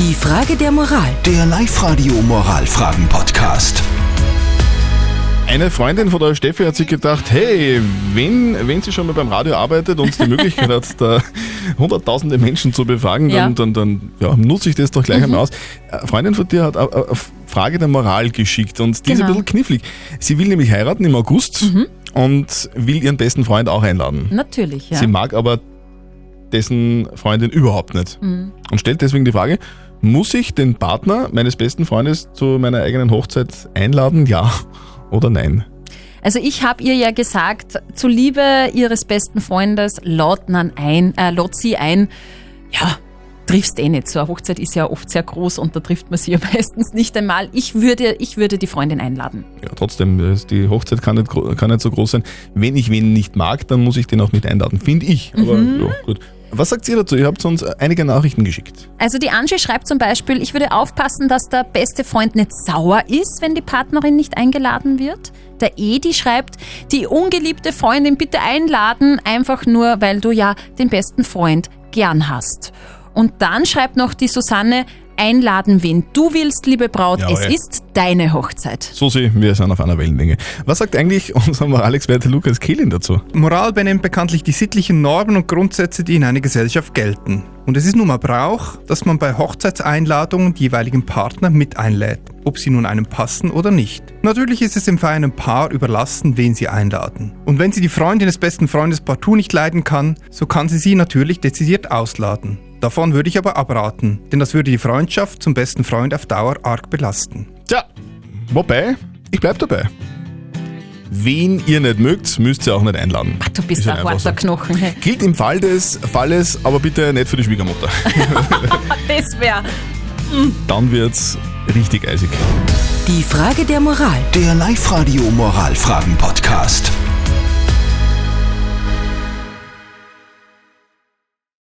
Die Frage der Moral. Der Live-Radio Moralfragen-Podcast. Eine Freundin von der Steffi hat sich gedacht, hey, wenn, wenn sie schon mal beim Radio arbeitet und die Möglichkeit hat, da hunderttausende Menschen zu befragen, Ja. dann, dann, dann ja, nutze ich das doch gleich einmal aus. Eine Freundin von dir hat eine, Frage der Moral geschickt und die ist ein Genau. bisschen knifflig. Sie will nämlich heiraten im August und will ihren besten Freund auch einladen. Natürlich, ja. Sie mag aber dessen Freundin überhaupt nicht. Mhm. Und stellt deswegen die Frage, muss ich den Partner meines besten Freundes zu meiner eigenen Hochzeit einladen? Ja oder nein? Also ich habe ihr ja gesagt, zuliebe ihres besten Freundes ein, äh, lad sie ein. Ja, triffst eh nicht. So eine Hochzeit ist ja oft sehr groß und da trifft man sie ja meistens nicht einmal. Ich würde, ich würde die Freundin einladen. Ja, trotzdem, äh, die Hochzeit kann nicht, kann nicht so groß sein. Wenn ich wen nicht mag, dann muss ich den auch nicht einladen, finde ich. Aber Mhm. ja, gut. Was sagt ihr dazu? Ihr habt uns einige Nachrichten geschickt. Also die Angie schreibt zum Beispiel, ich würde aufpassen, dass der beste Freund nicht sauer ist, wenn die Partnerin nicht eingeladen wird. Der Edi schreibt, die ungeliebte Freundin bitte einladen, einfach nur, weil du ja den besten Freund gern hast. Und dann schreibt noch die Susanne, einladen, wen du willst, liebe Braut, Jawohl. es ist deine Hochzeit. Susi, wir sind auf einer Wellenlänge. Was sagt eigentlich unser Moralexperte Lukas Kehlin dazu? Moral benennt bekanntlich die sittlichen Normen und Grundsätze, die in einer Gesellschaft gelten. Und es ist nun mal Brauch, dass man bei Hochzeitseinladungen die jeweiligen Partner mit einlädt, ob sie nun einem passen oder nicht. Natürlich ist es dem feinen Paar überlassen, wen sie einladen. Und wenn sie die Freundin des besten Freundes partout nicht leiden kann, so kann sie sie natürlich dezidiert ausladen. Davon würde ich aber abraten, denn das würde die Freundschaft zum besten Freund auf Dauer arg belasten. Tja, wobei, ich bleib dabei. Wen ihr nicht mögt, müsst ihr auch nicht einladen. Ach, du bist Ist ein harter Knochen. Gilt im Fall des Falles, aber bitte nicht für die Schwiegermutter. Das wäre... Dann wird's richtig eisig. Die Frage der Moral. Der Live-Radio Moralfragen-Podcast.